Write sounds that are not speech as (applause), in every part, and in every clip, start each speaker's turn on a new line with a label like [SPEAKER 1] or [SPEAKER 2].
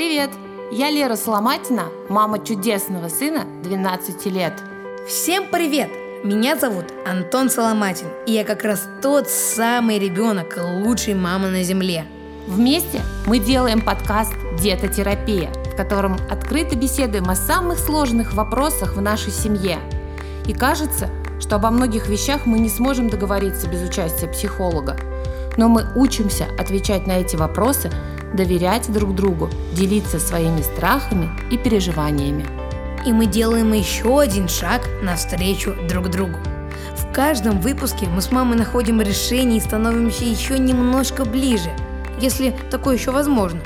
[SPEAKER 1] Привет! Я Лера Соломатина, мама чудесного сына 12 лет.
[SPEAKER 2] Всем привет! Меня зовут Антон Соломатин, и я как раз тот самый ребенок лучшей мамы на земле.
[SPEAKER 1] Вместе мы делаем подкаст «Детотерапия», в котором открыто беседуем о самых сложных вопросах в нашей семье. И кажется, что обо многих вещах мы не сможем договориться без участия психолога. Но мы учимся отвечать на эти вопросы, доверять друг другу, делиться своими страхами и переживаниями.
[SPEAKER 2] И мы делаем еще один шаг навстречу друг другу. В каждом выпуске мы с мамой находим решение и становимся еще немножко ближе, если такое еще возможно.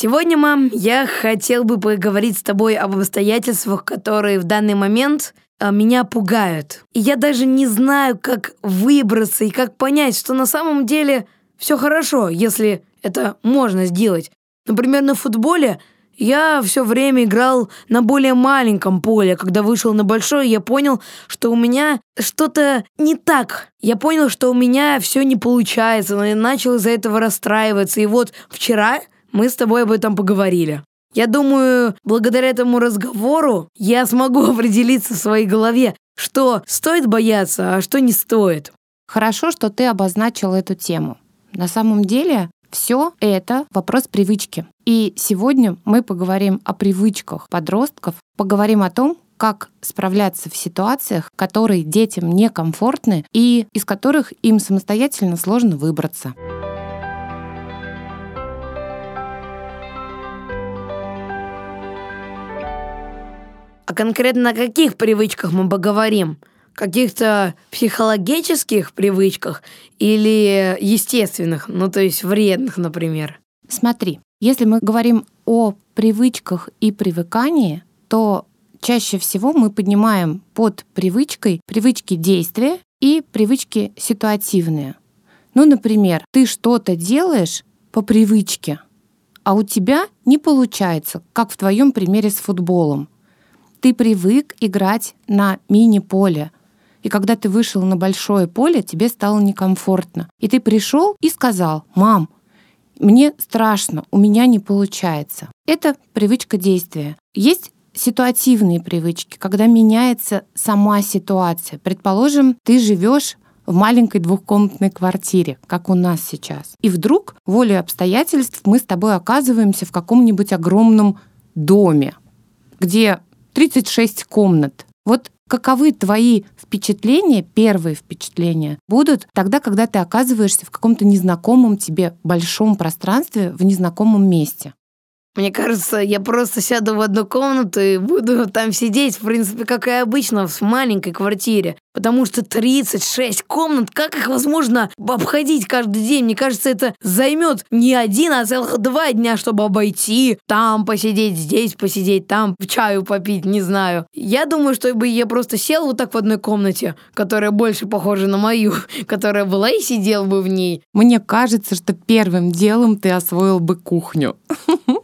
[SPEAKER 2] Сегодня, мам, я хотел бы поговорить с тобой об обстоятельствах, которые в данный момент меня пугают. И я даже не знаю, как выбраться и как понять, что на самом деле все хорошо, если это можно сделать. Например, на футболе я все время играл на более маленьком поле. Когда вышел на большое, я понял, что у меня что-то не так. Я понял, что у меня все не получается, и начал из-за этого расстраиваться. И вот вчера мы с тобой об этом поговорили. Я думаю, благодаря этому разговору я смогу (laughs) определиться в своей голове, что стоит бояться, а что не стоит.
[SPEAKER 1] Хорошо, что ты обозначил эту тему. На самом деле все это вопрос привычки. И сегодня мы поговорим о привычках подростков, поговорим о том, как справляться в ситуациях, которые детям некомфортны и из которых им самостоятельно сложно выбраться.
[SPEAKER 2] А конкретно о каких привычках мы поговорим? Каких-то психологических привычках или естественных, ну то есть вредных, например?
[SPEAKER 1] Смотри, если мы говорим о привычках и привыкании, то чаще всего мы поднимаем под привычкой привычки действия и привычки ситуативные. Ну, например, ты что-то делаешь по привычке, а у тебя не получается, как в твоем примере с футболом ты привык играть на мини-поле. И когда ты вышел на большое поле, тебе стало некомфортно. И ты пришел и сказал, мам, мне страшно, у меня не получается. Это привычка действия. Есть ситуативные привычки, когда меняется сама ситуация. Предположим, ты живешь в маленькой двухкомнатной квартире, как у нас сейчас. И вдруг, волей обстоятельств, мы с тобой оказываемся в каком-нибудь огромном доме, где 36 комнат. Вот каковы твои впечатления, первые впечатления, будут тогда, когда ты оказываешься в каком-то незнакомом тебе большом пространстве, в незнакомом месте.
[SPEAKER 2] Мне кажется, я просто сяду в одну комнату и буду там сидеть, в принципе, как и обычно, в маленькой квартире. Потому что 36 комнат, как их возможно обходить каждый день? Мне кажется, это займет не один, а целых два дня, чтобы обойти, там посидеть, здесь посидеть, там чаю попить, не знаю. Я думаю, что бы я просто сел вот так в одной комнате, которая больше похожа на мою, (laughs) которая была, и сидел бы в ней.
[SPEAKER 1] Мне кажется, что первым делом ты освоил бы кухню. (laughs)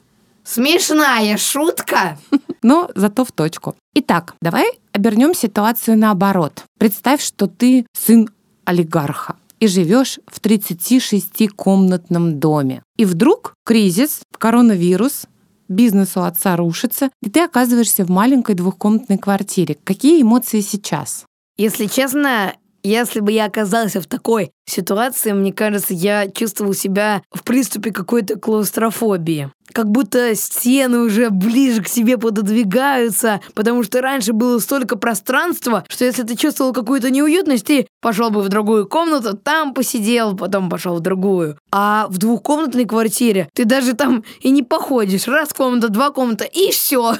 [SPEAKER 2] Смешная шутка. (laughs)
[SPEAKER 1] Но зато в точку. Итак, давай обернем ситуацию наоборот. Представь, что ты сын олигарха и живешь в 36-комнатном доме. И вдруг кризис, коронавирус, бизнес у отца рушится, и ты оказываешься в маленькой двухкомнатной квартире. Какие эмоции сейчас?
[SPEAKER 2] Если честно, если бы я оказался в такой ситуации, мне кажется, я чувствовал себя в приступе какой-то клаустрофобии. Как будто стены уже ближе к себе пододвигаются, потому что раньше было столько пространства, что если ты чувствовал какую-то неуютность, ты пошел бы в другую комнату, там посидел, потом пошел в другую. А в двухкомнатной квартире ты даже там и не походишь. Раз комната, два комната, и все.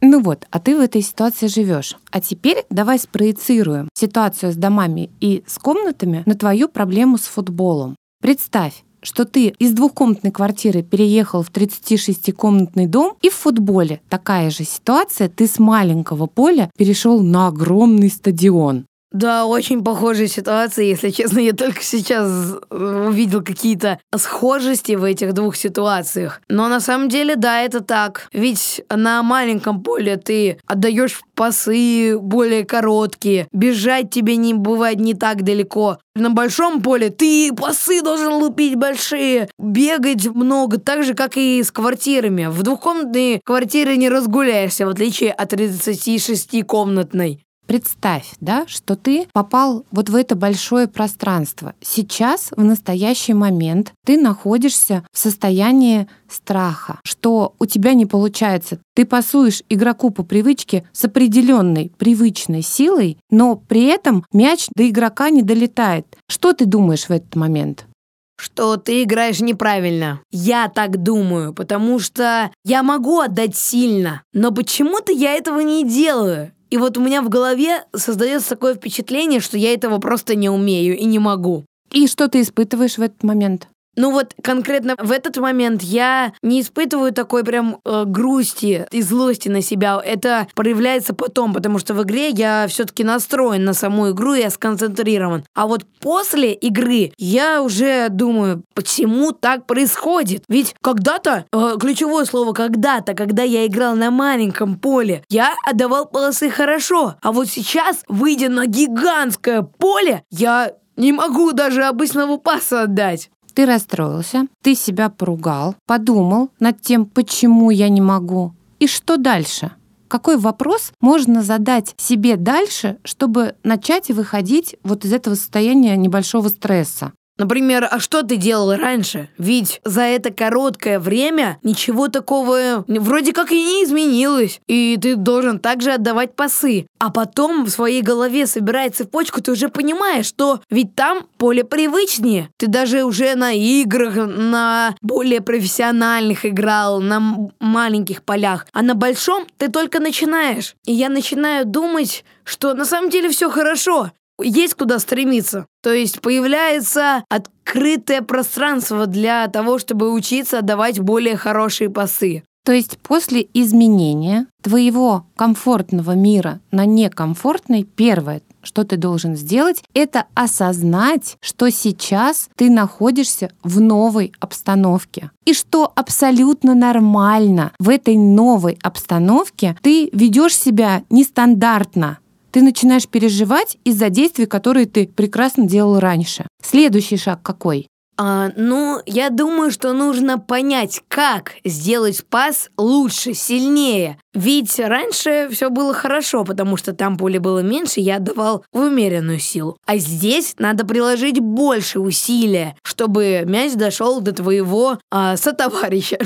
[SPEAKER 1] Ну вот, а ты в этой ситуации живешь. А теперь давай спроецируем ситуацию с домами и с комнатами на твою проблему с футболом. Представь, что ты из двухкомнатной квартиры переехал в 36-комнатный дом, и в футболе такая же ситуация, ты с маленького поля перешел на огромный стадион.
[SPEAKER 2] Да, очень похожая ситуация, если честно. Я только сейчас э, увидел какие-то схожести в этих двух ситуациях. Но на самом деле, да, это так. Ведь на маленьком поле ты отдаешь пасы более короткие, бежать тебе не бывает не так далеко. На большом поле ты пасы должен лупить большие, бегать много, так же, как и с квартирами. В двухкомнатной квартире не разгуляешься, в отличие от 36-комнатной.
[SPEAKER 1] Представь, да, что ты попал вот в это большое пространство. Сейчас, в настоящий момент, ты находишься в состоянии страха, что у тебя не получается. Ты пасуешь игроку по привычке с определенной привычной силой, но при этом мяч до игрока не долетает. Что ты думаешь в этот момент?
[SPEAKER 2] что ты играешь неправильно. Я так думаю, потому что я могу отдать сильно, но почему-то я этого не делаю. И вот у меня в голове создается такое впечатление, что я этого просто не умею и не могу.
[SPEAKER 1] И что ты испытываешь в этот момент?
[SPEAKER 2] Ну вот конкретно в этот момент я не испытываю такой прям э, грусти и злости на себя. Это проявляется потом, потому что в игре я все-таки настроен на саму игру, я сконцентрирован. А вот после игры я уже думаю, почему так происходит? Ведь когда-то, э, ключевое слово когда-то, когда я играл на маленьком поле, я отдавал полосы хорошо. А вот сейчас, выйдя на гигантское поле, я не могу даже обычного паса отдать.
[SPEAKER 1] Ты расстроился, ты себя поругал, подумал над тем, почему я не могу. И что дальше? Какой вопрос можно задать себе дальше, чтобы начать выходить вот из этого состояния небольшого стресса?
[SPEAKER 2] Например, а что ты делал раньше? Ведь за это короткое время ничего такого вроде как и не изменилось. И ты должен также отдавать пасы. А потом в своей голове собирая цепочку, ты уже понимаешь, что ведь там поле привычнее. Ты даже уже на играх, на более профессиональных играл, на маленьких полях. А на большом ты только начинаешь. И я начинаю думать, что на самом деле все хорошо есть куда стремиться. То есть появляется открытое пространство для того, чтобы учиться давать более хорошие пасы.
[SPEAKER 1] То есть после изменения твоего комфортного мира на некомфортный, первое, что ты должен сделать, это осознать, что сейчас ты находишься в новой обстановке. И что абсолютно нормально в этой новой обстановке ты ведешь себя нестандартно ты начинаешь переживать из-за действий, которые ты прекрасно делал раньше. Следующий шаг какой?
[SPEAKER 2] А, ну, я думаю, что нужно понять, как сделать пас лучше, сильнее. Ведь раньше все было хорошо, потому что там поле было меньше, я давал в умеренную силу. А здесь надо приложить больше усилия, чтобы мяч дошел до твоего а, сотоварища.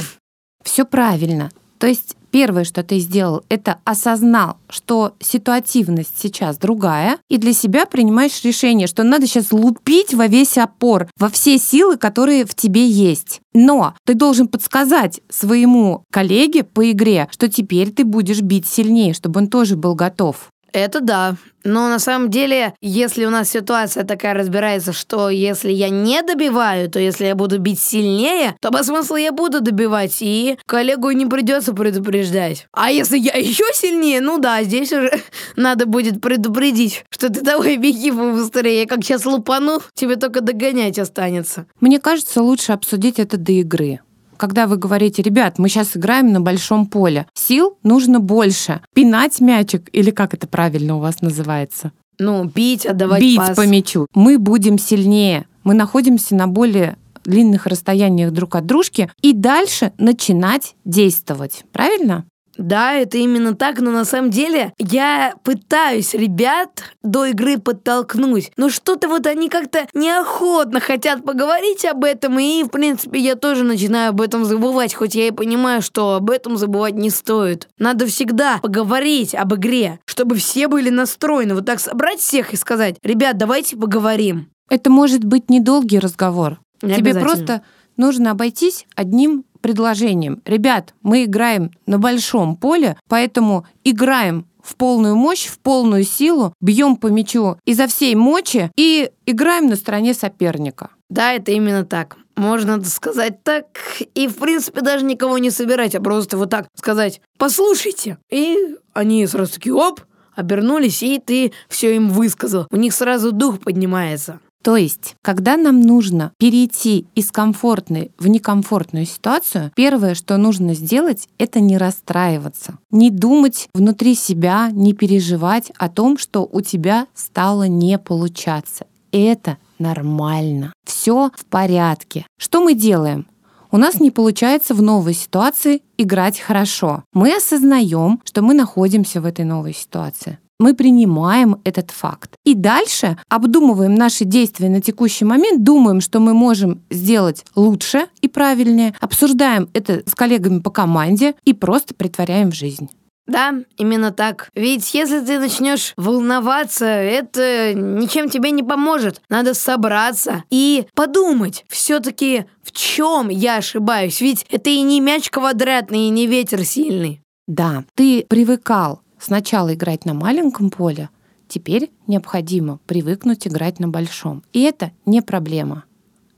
[SPEAKER 1] Все правильно. То есть первое, что ты сделал, это осознал, что ситуативность сейчас другая, и для себя принимаешь решение, что надо сейчас лупить во весь опор, во все силы, которые в тебе есть. Но ты должен подсказать своему коллеге по игре, что теперь ты будешь бить сильнее, чтобы он тоже был готов.
[SPEAKER 2] Это да. Но на самом деле, если у нас ситуация такая разбирается, что если я не добиваю, то если я буду бить сильнее, то по смыслу я буду добивать, и коллегу не придется предупреждать. А если я еще сильнее, ну да, здесь уже (laughs) надо будет предупредить, что ты давай беги побыстрее, как сейчас лупану, тебе только догонять останется.
[SPEAKER 1] Мне кажется, лучше обсудить это до игры когда вы говорите, ребят, мы сейчас играем на большом поле, сил нужно больше. Пинать мячик, или как это правильно у вас называется?
[SPEAKER 2] Ну, бить, отдавать
[SPEAKER 1] Бить
[SPEAKER 2] пас.
[SPEAKER 1] по мячу. Мы будем сильнее. Мы находимся на более длинных расстояниях друг от дружки и дальше начинать действовать. Правильно?
[SPEAKER 2] Да, это именно так, но на самом деле я пытаюсь ребят до игры подтолкнуть. Но что-то вот они как-то неохотно хотят поговорить об этом, и, в принципе, я тоже начинаю об этом забывать, хоть я и понимаю, что об этом забывать не стоит. Надо всегда поговорить об игре, чтобы все были настроены. Вот так собрать всех и сказать, ребят, давайте поговорим.
[SPEAKER 1] Это может быть недолгий разговор. Не Тебе просто нужно обойтись одним предложением. Ребят, мы играем на большом поле, поэтому играем в полную мощь, в полную силу, бьем по мячу изо всей мочи и играем на стороне соперника.
[SPEAKER 2] Да, это именно так. Можно сказать так и, в принципе, даже никого не собирать, а просто вот так сказать «послушайте». И они сразу такие «оп», обернулись, и ты все им высказал. У них сразу дух поднимается.
[SPEAKER 1] То есть, когда нам нужно перейти из комфортной в некомфортную ситуацию, первое, что нужно сделать, это не расстраиваться, не думать внутри себя, не переживать о том, что у тебя стало не получаться. Это нормально. Все в порядке. Что мы делаем? У нас не получается в новой ситуации играть хорошо. Мы осознаем, что мы находимся в этой новой ситуации мы принимаем этот факт. И дальше обдумываем наши действия на текущий момент, думаем, что мы можем сделать лучше и правильнее, обсуждаем это с коллегами по команде и просто притворяем в жизнь.
[SPEAKER 2] Да, именно так. Ведь если ты начнешь волноваться, это ничем тебе не поможет. Надо собраться и подумать, все-таки в чем я ошибаюсь. Ведь это и не мяч квадратный, и не ветер сильный.
[SPEAKER 1] Да, ты привыкал сначала играть на маленьком поле, теперь необходимо привыкнуть играть на большом. И это не проблема.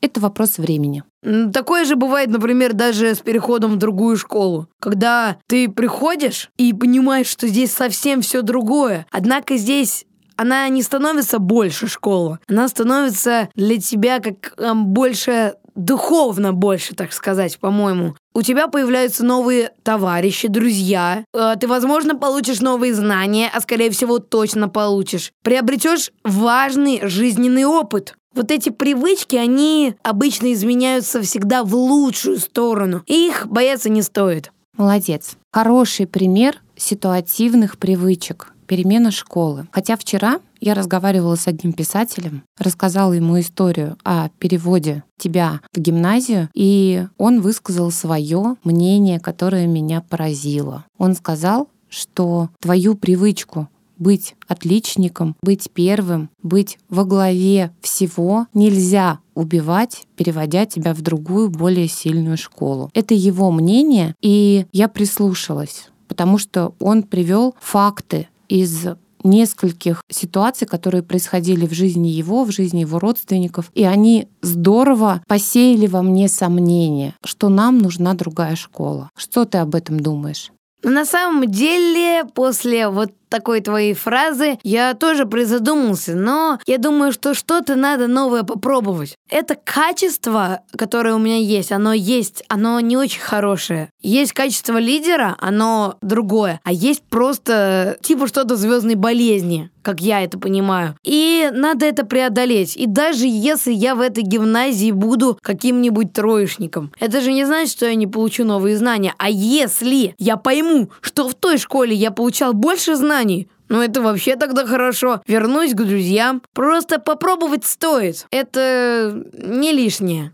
[SPEAKER 1] Это вопрос времени.
[SPEAKER 2] Такое же бывает, например, даже с переходом в другую школу. Когда ты приходишь и понимаешь, что здесь совсем все другое. Однако здесь она не становится больше школы. Она становится для тебя как больше духовно больше, так сказать, по-моему. У тебя появляются новые товарищи, друзья. Э, ты, возможно, получишь новые знания, а скорее всего точно получишь. Приобретешь важный жизненный опыт. Вот эти привычки, они обычно изменяются всегда в лучшую сторону. Их бояться не стоит.
[SPEAKER 1] Молодец. Хороший пример ситуативных привычек перемена школы. Хотя вчера я разговаривала с одним писателем, рассказала ему историю о переводе тебя в гимназию, и он высказал свое мнение, которое меня поразило. Он сказал, что твою привычку быть отличником, быть первым, быть во главе всего нельзя убивать, переводя тебя в другую, более сильную школу. Это его мнение, и я прислушалась потому что он привел факты, из нескольких ситуаций, которые происходили в жизни его, в жизни его родственников, и они здорово посеяли во мне сомнение, что нам нужна другая школа. Что ты об этом думаешь?
[SPEAKER 2] На самом деле, после вот такой твоей фразы я тоже призадумался, но я думаю, что что-то надо новое попробовать. Это качество, которое у меня есть, оно есть, оно не очень хорошее. Есть качество лидера, оно другое, а есть просто типа что-то звездной болезни как я это понимаю. И надо это преодолеть. И даже если я в этой гимназии буду каким-нибудь троечником, это же не значит, что я не получу новые знания. А если я пойму, что в той школе я получал больше знаний, знаний. Ну это вообще тогда хорошо. Вернусь к друзьям. Просто попробовать стоит. Это не лишнее.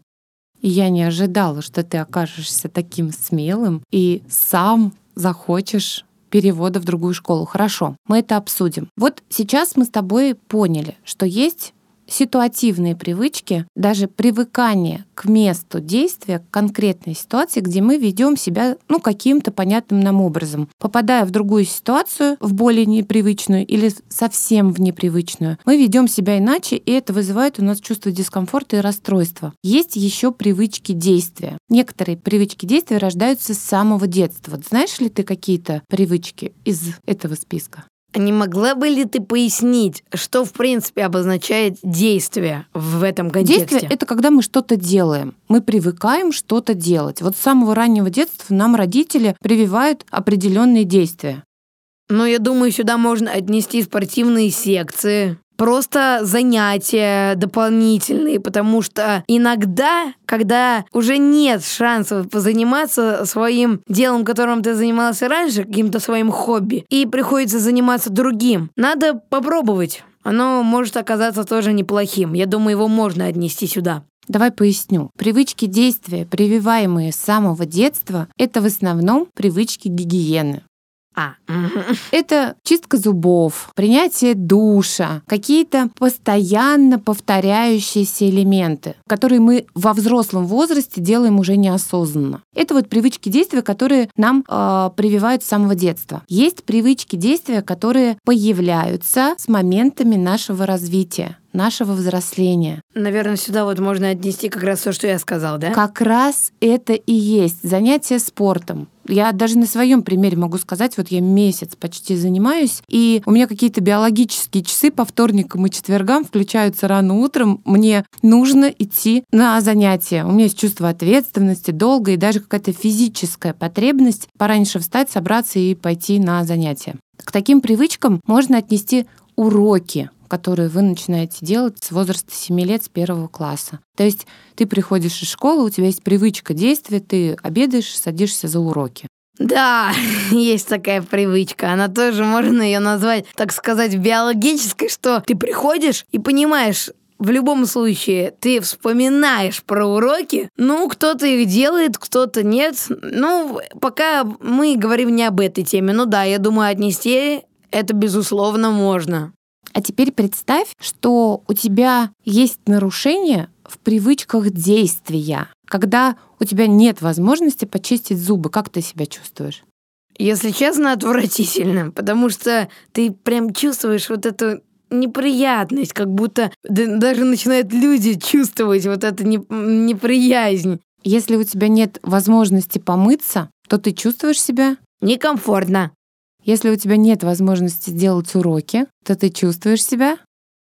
[SPEAKER 1] Я не ожидала, что ты окажешься таким смелым и сам захочешь перевода в другую школу. Хорошо, мы это обсудим. Вот сейчас мы с тобой поняли, что есть ситуативные привычки, даже привыкание к месту действия, к конкретной ситуации, где мы ведем себя ну, каким-то понятным нам образом. Попадая в другую ситуацию, в более непривычную или совсем в непривычную, мы ведем себя иначе, и это вызывает у нас чувство дискомфорта и расстройства. Есть еще привычки действия. Некоторые привычки действия рождаются с самого детства. Знаешь ли ты какие-то привычки из этого списка?
[SPEAKER 2] Не могла бы ли ты пояснить, что в принципе обозначает действие в этом контексте?
[SPEAKER 1] Действие — это когда мы что-то делаем. Мы привыкаем что-то делать. Вот с самого раннего детства нам родители прививают определенные действия.
[SPEAKER 2] Но я думаю, сюда можно отнести спортивные секции, просто занятия дополнительные, потому что иногда, когда уже нет шансов позаниматься своим делом, которым ты занимался раньше, каким-то своим хобби, и приходится заниматься другим, надо попробовать. Оно может оказаться тоже неплохим. Я думаю, его можно отнести сюда.
[SPEAKER 1] Давай поясню. Привычки действия, прививаемые с самого детства, это в основном привычки гигиены.
[SPEAKER 2] А. (laughs)
[SPEAKER 1] Это чистка зубов, принятие душа, какие-то постоянно повторяющиеся элементы, которые мы во взрослом возрасте делаем уже неосознанно. Это вот привычки действия, которые нам э, прививают с самого детства. Есть привычки действия, которые появляются с моментами нашего развития. Нашего взросления.
[SPEAKER 2] Наверное, сюда вот можно отнести как раз то, что я сказал, да?
[SPEAKER 1] Как раз это и есть занятие спортом. Я даже на своем примере могу сказать, вот я месяц почти занимаюсь, и у меня какие-то биологические часы по вторникам и четвергам включаются рано утром. Мне нужно идти на занятия. У меня есть чувство ответственности, долга и даже какая-то физическая потребность пораньше встать, собраться и пойти на занятия. К таким привычкам можно отнести уроки, которые вы начинаете делать с возраста 7 лет, с первого класса. То есть ты приходишь из школы, у тебя есть привычка действия, ты обедаешь, садишься за уроки.
[SPEAKER 2] Да, (laughs) есть такая привычка. Она тоже можно ее назвать, так сказать, биологической, что ты приходишь и понимаешь, в любом случае, ты вспоминаешь про уроки, ну, кто-то их делает, кто-то нет. Ну, пока мы говорим не об этой теме. Ну да, я думаю, отнести это, безусловно, можно.
[SPEAKER 1] А теперь представь, что у тебя есть нарушение в привычках действия, когда у тебя нет возможности почистить зубы. Как ты себя чувствуешь?
[SPEAKER 2] Если честно, отвратительно, потому что ты прям чувствуешь вот эту неприятность, как будто даже начинают люди чувствовать вот эту неприязнь.
[SPEAKER 1] Если у тебя нет возможности помыться, то ты чувствуешь себя
[SPEAKER 2] некомфортно.
[SPEAKER 1] Если у тебя нет возможности сделать уроки, то ты чувствуешь себя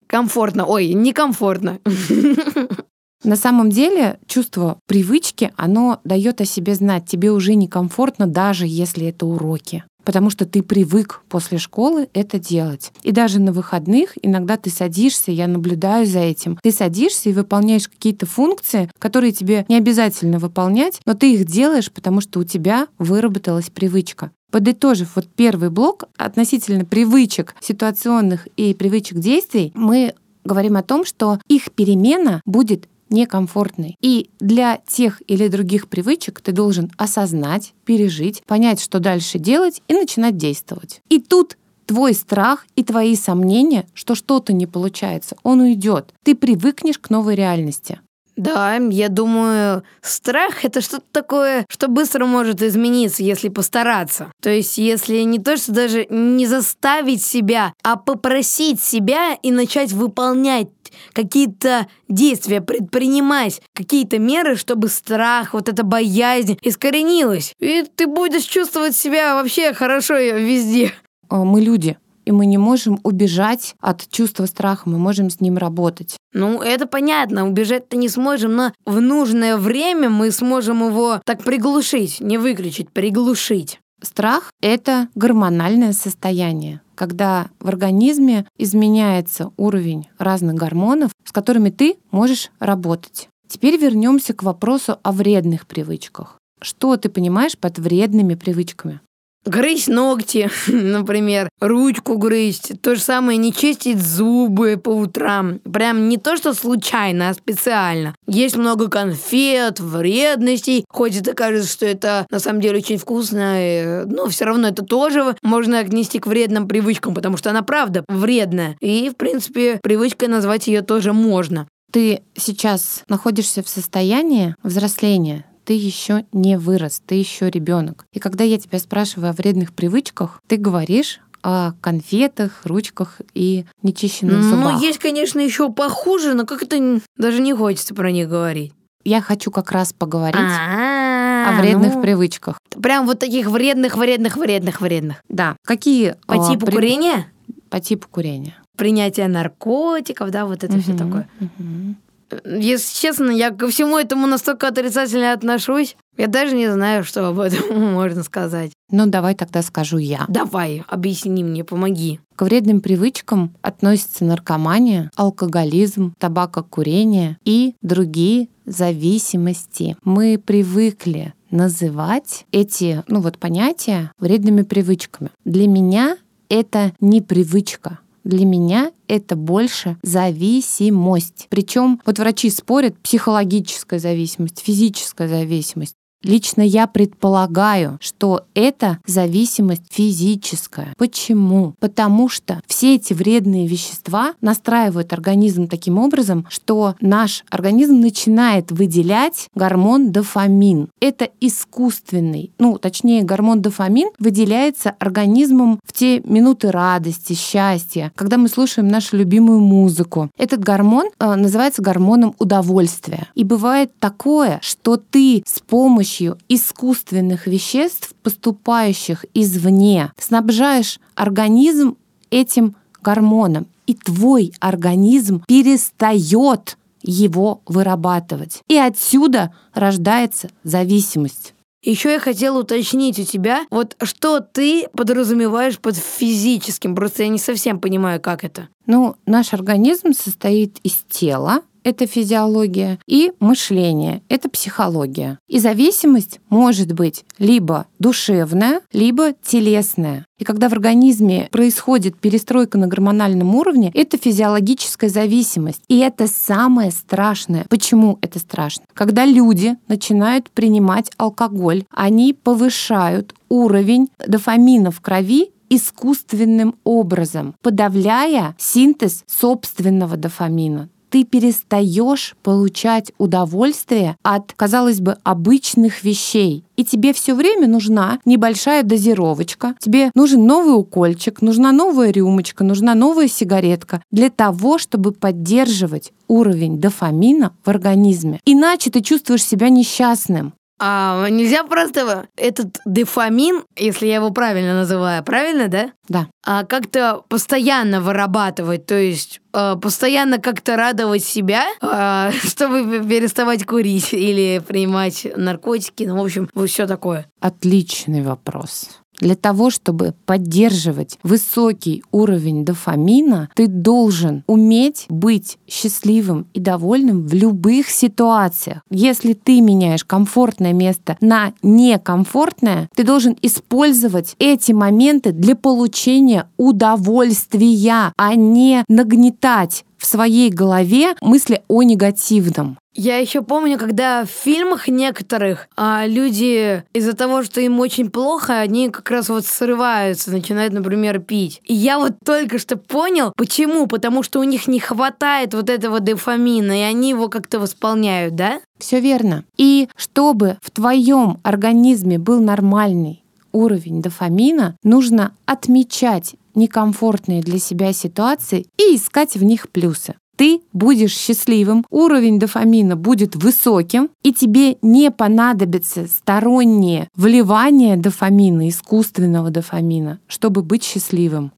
[SPEAKER 2] комфортно. Ой, некомфортно. (laughs)
[SPEAKER 1] На самом деле чувство привычки, оно дает о себе знать. Тебе уже некомфортно, даже если это уроки потому что ты привык после школы это делать. И даже на выходных иногда ты садишься, я наблюдаю за этим, ты садишься и выполняешь какие-то функции, которые тебе не обязательно выполнять, но ты их делаешь, потому что у тебя выработалась привычка. Подытожив вот первый блок относительно привычек ситуационных и привычек действий, мы говорим о том, что их перемена будет некомфортной. И для тех или других привычек ты должен осознать, пережить, понять, что дальше делать и начинать действовать. И тут твой страх и твои сомнения, что что-то не получается, он уйдет. Ты привыкнешь к новой реальности.
[SPEAKER 2] Да, я думаю, страх это что-то такое, что быстро может измениться, если постараться. То есть, если не то, что даже не заставить себя, а попросить себя и начать выполнять какие-то действия, предпринимать какие-то меры, чтобы страх, вот эта боязнь искоренилась. И ты будешь чувствовать себя вообще хорошо везде.
[SPEAKER 1] А, мы люди, и мы не можем убежать от чувства страха, мы можем с ним работать.
[SPEAKER 2] Ну, это понятно, убежать-то не сможем, но в нужное время мы сможем его так приглушить, не выключить, приглушить.
[SPEAKER 1] Страх — это гормональное состояние, когда в организме изменяется уровень разных гормонов, с которыми ты можешь работать. Теперь вернемся к вопросу о вредных привычках. Что ты понимаешь под вредными привычками?
[SPEAKER 2] Грызть ногти, (laughs) например, ручку грызть. То же самое не чистить зубы по утрам. Прям не то, что случайно, а специально. Есть много конфет, вредностей. Хоть это кажется, что это на самом деле очень вкусно, но все равно это тоже можно отнести к вредным привычкам, потому что она правда вредная. И, в принципе, привычкой назвать ее тоже можно.
[SPEAKER 1] Ты сейчас находишься в состоянии взросления, ты еще не вырос, ты еще ребенок. И когда я тебя спрашиваю о вредных привычках, ты говоришь о конфетах, ручках и нечищенных ну, зубах.
[SPEAKER 2] Ну, есть, конечно, еще похуже, но как это даже не хочется про них говорить.
[SPEAKER 1] Я хочу как раз поговорить А-а-а, о вредных ну, привычках.
[SPEAKER 2] Прям вот таких вредных, вредных, вредных, вредных.
[SPEAKER 1] Да. Какие?
[SPEAKER 2] По а, типу при... курения?
[SPEAKER 1] По типу курения.
[SPEAKER 2] Принятие наркотиков, да, вот это угу, все такое. Угу. Если честно, я ко всему этому настолько отрицательно отношусь. Я даже не знаю, что об этом (laughs) можно сказать.
[SPEAKER 1] Ну, давай тогда скажу я.
[SPEAKER 2] Давай, объясни мне, помоги.
[SPEAKER 1] К вредным привычкам относятся наркомания, алкоголизм, табакокурение и другие зависимости. Мы привыкли называть эти, ну вот понятия вредными привычками. Для меня это не привычка, для меня это больше зависимость. Причем вот врачи спорят, психологическая зависимость, физическая зависимость. Лично я предполагаю, что это зависимость физическая. Почему? Потому что все эти вредные вещества настраивают организм таким образом, что наш организм начинает выделять гормон дофамин. Это искусственный, ну, точнее, гормон дофамин выделяется организмом в те минуты радости, счастья, когда мы слушаем нашу любимую музыку. Этот гормон э, называется гормоном удовольствия. И бывает такое, что ты с помощью искусственных веществ, поступающих извне, снабжаешь организм этим гормоном, и твой организм перестает его вырабатывать. И отсюда рождается зависимость.
[SPEAKER 2] Еще я хотела уточнить у тебя, вот что ты подразумеваешь под физическим, просто я не совсем понимаю, как это.
[SPEAKER 1] Ну, наш организм состоит из тела, это физиология, и мышление — это психология. И зависимость может быть либо душевная, либо телесная. И когда в организме происходит перестройка на гормональном уровне, это физиологическая зависимость. И это самое страшное. Почему это страшно? Когда люди начинают принимать алкоголь, они повышают уровень дофамина в крови искусственным образом, подавляя синтез собственного дофамина ты перестаешь получать удовольствие от, казалось бы, обычных вещей. И тебе все время нужна небольшая дозировочка, тебе нужен новый укольчик, нужна новая рюмочка, нужна новая сигаретка для того, чтобы поддерживать уровень дофамина в организме. Иначе ты чувствуешь себя несчастным.
[SPEAKER 2] А нельзя просто этот дофамин, если я его правильно называю, правильно, да?
[SPEAKER 1] Да.
[SPEAKER 2] А как-то постоянно вырабатывать, то есть э, постоянно как-то радовать себя, э, (laughs) чтобы переставать курить или принимать наркотики, ну, в общем, вот все такое.
[SPEAKER 1] Отличный вопрос. Для того, чтобы поддерживать высокий уровень дофамина, ты должен уметь быть счастливым и довольным в любых ситуациях. Если ты меняешь комфортное место на некомфортное, ты должен использовать эти моменты для получения удовольствия, а не нагнетать в своей голове мысли о негативном.
[SPEAKER 2] Я еще помню, когда в фильмах некоторых а, люди из-за того, что им очень плохо, они как раз вот срываются, начинают, например, пить. И я вот только что понял, почему. Потому что у них не хватает вот этого дофамина, и они его как-то восполняют, да?
[SPEAKER 1] Все верно. И чтобы в твоем организме был нормальный уровень дофамина, нужно отмечать некомфортные для себя ситуации и искать в них плюсы ты будешь счастливым, уровень дофамина будет высоким, и тебе не понадобится стороннее вливание дофамина, искусственного дофамина, чтобы быть счастливым.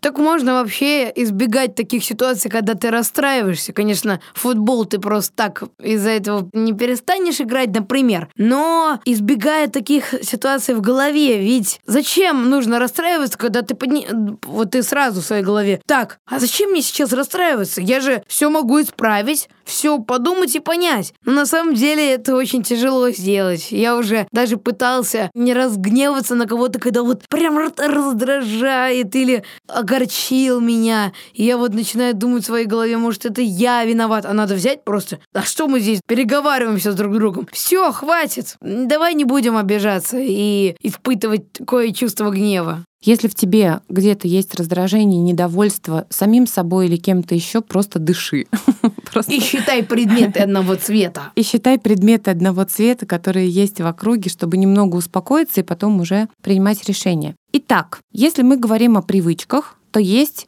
[SPEAKER 2] Так можно вообще избегать таких ситуаций, когда ты расстраиваешься. Конечно, футбол ты просто так из-за этого не перестанешь играть, например. Но избегая таких ситуаций в голове, ведь зачем нужно расстраиваться, когда ты подни... вот ты сразу в своей голове. Так, а зачем мне сейчас расстраиваться? Я же все могу исправить, все подумать и понять. Но на самом деле это очень тяжело сделать. Я уже даже пытался не разгневаться на кого-то, когда вот прям раздражает или огорчил меня. И я вот начинаю думать в своей голове, может, это я виноват, а надо взять просто. А что мы здесь переговариваемся с друг другом? Все, хватит. Давай не будем обижаться и испытывать такое чувство гнева.
[SPEAKER 1] Если в тебе где-то есть раздражение, недовольство самим собой или кем-то еще, просто дыши. (laughs)
[SPEAKER 2] Просто... И считай предметы (laughs) одного цвета.
[SPEAKER 1] И считай предметы одного цвета, которые есть в округе, чтобы немного успокоиться и потом уже принимать решения. Итак, если мы говорим о привычках, то есть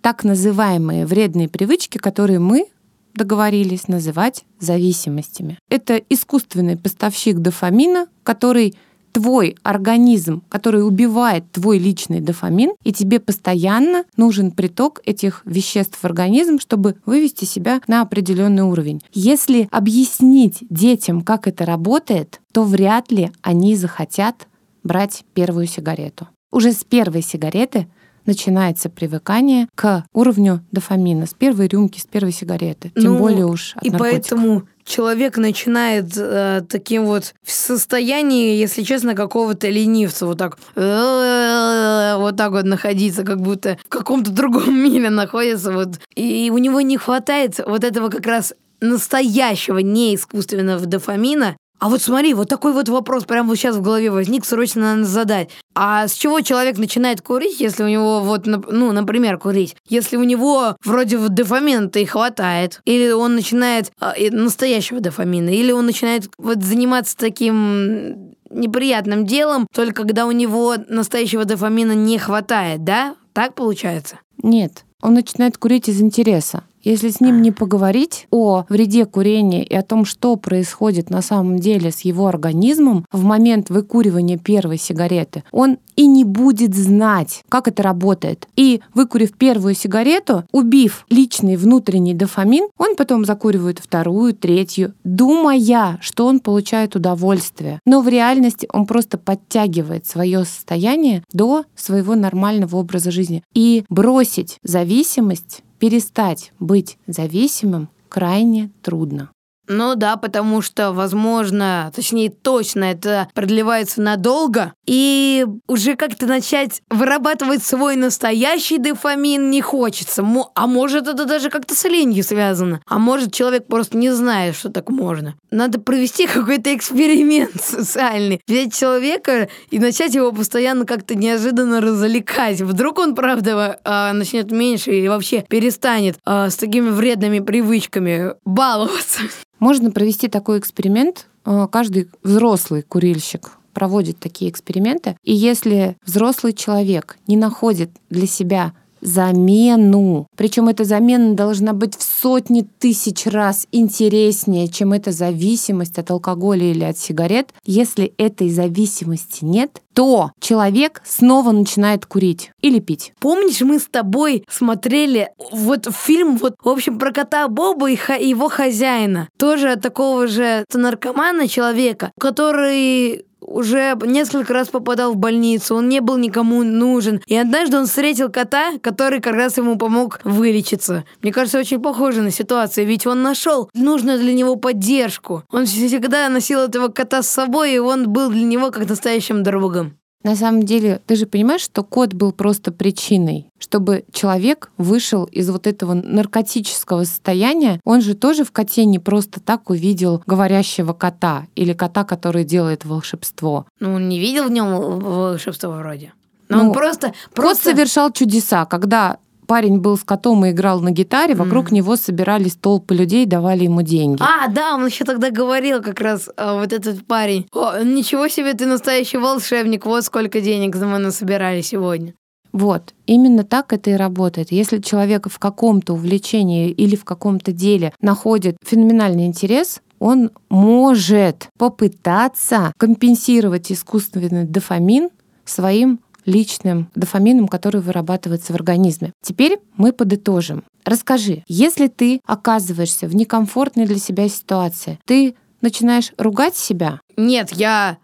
[SPEAKER 1] так называемые вредные привычки, которые мы договорились называть зависимостями. Это искусственный поставщик дофамина, который твой организм, который убивает твой личный дофамин, и тебе постоянно нужен приток этих веществ в организм, чтобы вывести себя на определенный уровень. Если объяснить детям, как это работает, то вряд ли они захотят брать первую сигарету. Уже с первой сигареты начинается привыкание к уровню дофамина с первой рюмки, с первой сигареты. Тем ну, более уж от
[SPEAKER 2] И поэтому человек начинает э, таким вот в состоянии, если честно, какого-то ленивца, вот так, вот так вот находиться, как будто в каком-то другом (laughs) мире находится, вот. И у него не хватает вот этого как раз настоящего, не искусственного дофамина, А вот смотри, вот такой вот вопрос прямо вот сейчас в голове возник, срочно надо задать. А с чего человек начинает курить, если у него вот, ну, например, курить? Если у него вроде дофамина-то и хватает, или он начинает а, настоящего дофамина, или он начинает вот заниматься таким неприятным делом, только когда у него настоящего дофамина не хватает, да? Так получается?
[SPEAKER 1] Нет. Он начинает курить из интереса. Если с ним не поговорить о вреде курения и о том, что происходит на самом деле с его организмом в момент выкуривания первой сигареты, он и не будет знать, как это работает. И выкурив первую сигарету, убив личный внутренний дофамин, он потом закуривает вторую, третью, думая, что он получает удовольствие. Но в реальности он просто подтягивает свое состояние до своего нормального образа жизни. И бросить зависимость перестать быть зависимым крайне трудно.
[SPEAKER 2] Ну да, потому что, возможно, точнее точно, это продлевается надолго, и уже как-то начать вырабатывать свой настоящий дофамин не хочется. А может, это даже как-то с ленью связано. А может, человек просто не знает, что так можно. Надо провести (laughs) какой-то эксперимент социальный. Взять человека и начать его постоянно как-то неожиданно развлекать. Вдруг он, правда, а, начнет меньше или вообще перестанет а, с такими вредными привычками баловаться. (laughs)
[SPEAKER 1] Можно провести такой эксперимент. Э, каждый взрослый курильщик проводит такие эксперименты. И если взрослый человек не находит для себя замену. Причем эта замена должна быть в сотни тысяч раз интереснее, чем эта зависимость от алкоголя или от сигарет. Если этой зависимости нет, то человек снова начинает курить или пить.
[SPEAKER 2] Помнишь, мы с тобой смотрели вот фильм, вот, в общем, про кота Боба и его хозяина. Тоже такого же наркомана человека, который уже несколько раз попадал в больницу, он не был никому нужен. И однажды он встретил кота, который как раз ему помог вылечиться. Мне кажется, очень похоже на ситуацию, ведь он нашел нужную для него поддержку. Он всегда носил этого кота с собой, и он был для него как настоящим другом.
[SPEAKER 1] На самом деле, ты же понимаешь, что кот был просто причиной, чтобы человек вышел из вот этого наркотического состояния. Он же тоже в коте не просто так увидел говорящего кота или кота, который делает волшебство.
[SPEAKER 2] Ну, он не видел в нем волшебство вроде. Но ну, он просто, просто...
[SPEAKER 1] Кот совершал чудеса, когда парень был с котом и играл на гитаре, вокруг mm. него собирались толпы людей, давали ему деньги.
[SPEAKER 2] А, да, он еще тогда говорил как раз а, вот этот парень. О, ничего себе, ты настоящий волшебник, вот сколько денег мы насобирали сегодня.
[SPEAKER 1] Вот, именно так это и работает. Если человек в каком-то увлечении или в каком-то деле находит феноменальный интерес, он может попытаться компенсировать искусственный дофамин своим личным дофамином, который вырабатывается в организме. Теперь мы подытожим. Расскажи, если ты оказываешься в некомфортной для себя ситуации, ты начинаешь ругать себя?
[SPEAKER 2] Нет, я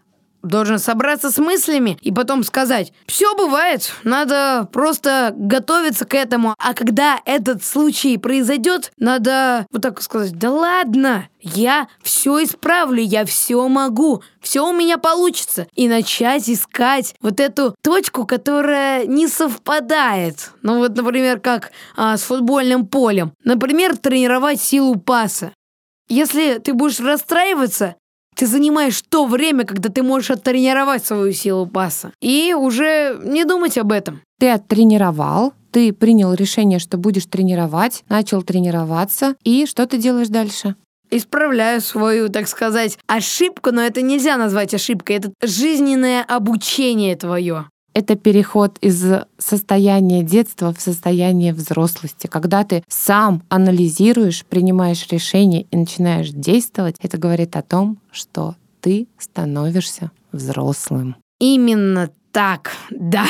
[SPEAKER 2] должен собраться с мыслями и потом сказать, все бывает, надо просто готовиться к этому. А когда этот случай произойдет, надо вот так сказать, да ладно, я все исправлю, я все могу, все у меня получится. И начать искать вот эту точку, которая не совпадает. Ну вот, например, как а, с футбольным полем. Например, тренировать силу паса. Если ты будешь расстраиваться, ты занимаешь то время, когда ты можешь оттренировать свою силу паса. И уже не думать об этом.
[SPEAKER 1] Ты оттренировал, ты принял решение, что будешь тренировать, начал тренироваться, и что ты делаешь дальше?
[SPEAKER 2] Исправляю свою, так сказать, ошибку, но это нельзя назвать ошибкой, это жизненное обучение твое
[SPEAKER 1] это переход из состояния детства в состояние взрослости. Когда ты сам анализируешь, принимаешь решения и начинаешь действовать, это говорит о том, что ты становишься взрослым.
[SPEAKER 2] Именно так, да.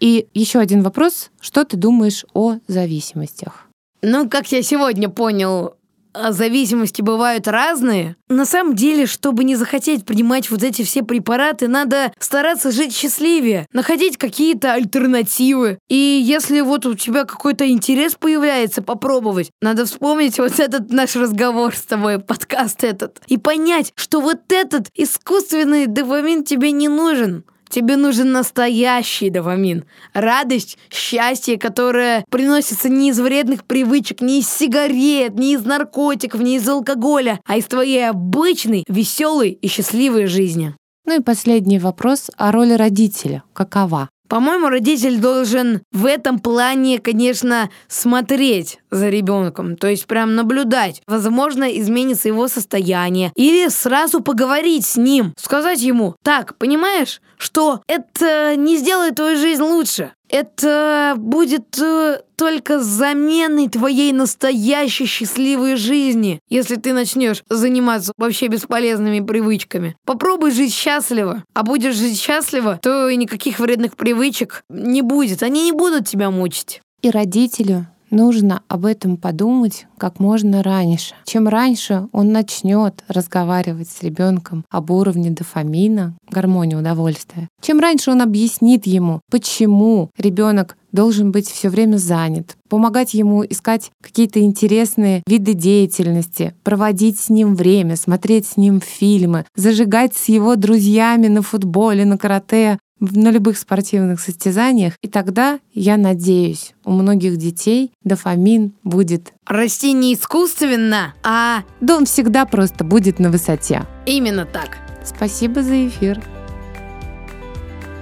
[SPEAKER 1] И еще один вопрос. Что ты думаешь о зависимостях?
[SPEAKER 2] Ну, как я сегодня понял, зависимости бывают разные. На самом деле, чтобы не захотеть принимать вот эти все препараты, надо стараться жить счастливее, находить какие-то альтернативы. И если вот у тебя какой-то интерес появляется, попробовать, надо вспомнить вот этот наш разговор с тобой, подкаст этот, и понять, что вот этот искусственный дофамин тебе не нужен. Тебе нужен настоящий дофамин. Радость, счастье, которое приносится не из вредных привычек, не из сигарет, не из наркотиков, не из алкоголя, а из твоей обычной, веселой и счастливой жизни.
[SPEAKER 1] Ну и последний вопрос о роли родителя. Какова?
[SPEAKER 2] По-моему, родитель должен в этом плане, конечно, смотреть за ребенком, то есть прям наблюдать. Возможно, изменится его состояние. Или сразу поговорить с ним, сказать ему, так, понимаешь, что это не сделает твою жизнь лучше. Это будет э, только заменой твоей настоящей счастливой жизни, если ты начнешь заниматься вообще бесполезными привычками. Попробуй жить счастливо, а будешь жить счастливо, то и никаких вредных привычек не будет. Они не будут тебя мучить.
[SPEAKER 1] И родителю нужно об этом подумать как можно раньше. Чем раньше он начнет разговаривать с ребенком об уровне дофамина, гормоне удовольствия, чем раньше он объяснит ему, почему ребенок должен быть все время занят, помогать ему искать какие-то интересные виды деятельности, проводить с ним время, смотреть с ним фильмы, зажигать с его друзьями на футболе, на карате, на любых спортивных состязаниях. И тогда, я надеюсь, у многих детей дофамин будет
[SPEAKER 2] расти не искусственно, а...
[SPEAKER 1] Да он всегда просто будет на высоте.
[SPEAKER 2] Именно так.
[SPEAKER 1] Спасибо за эфир.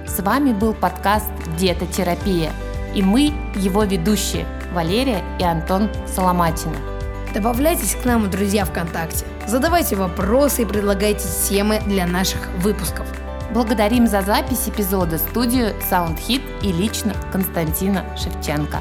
[SPEAKER 3] С вами был подкаст «Диетотерапия» и мы, его ведущие, Валерия и Антон Соломатина.
[SPEAKER 2] Добавляйтесь к нам, друзья, ВКонтакте. Задавайте вопросы и предлагайте темы для наших выпусков.
[SPEAKER 3] Благодарим за запись эпизода студию SoundHit и лично Константина Шевченко.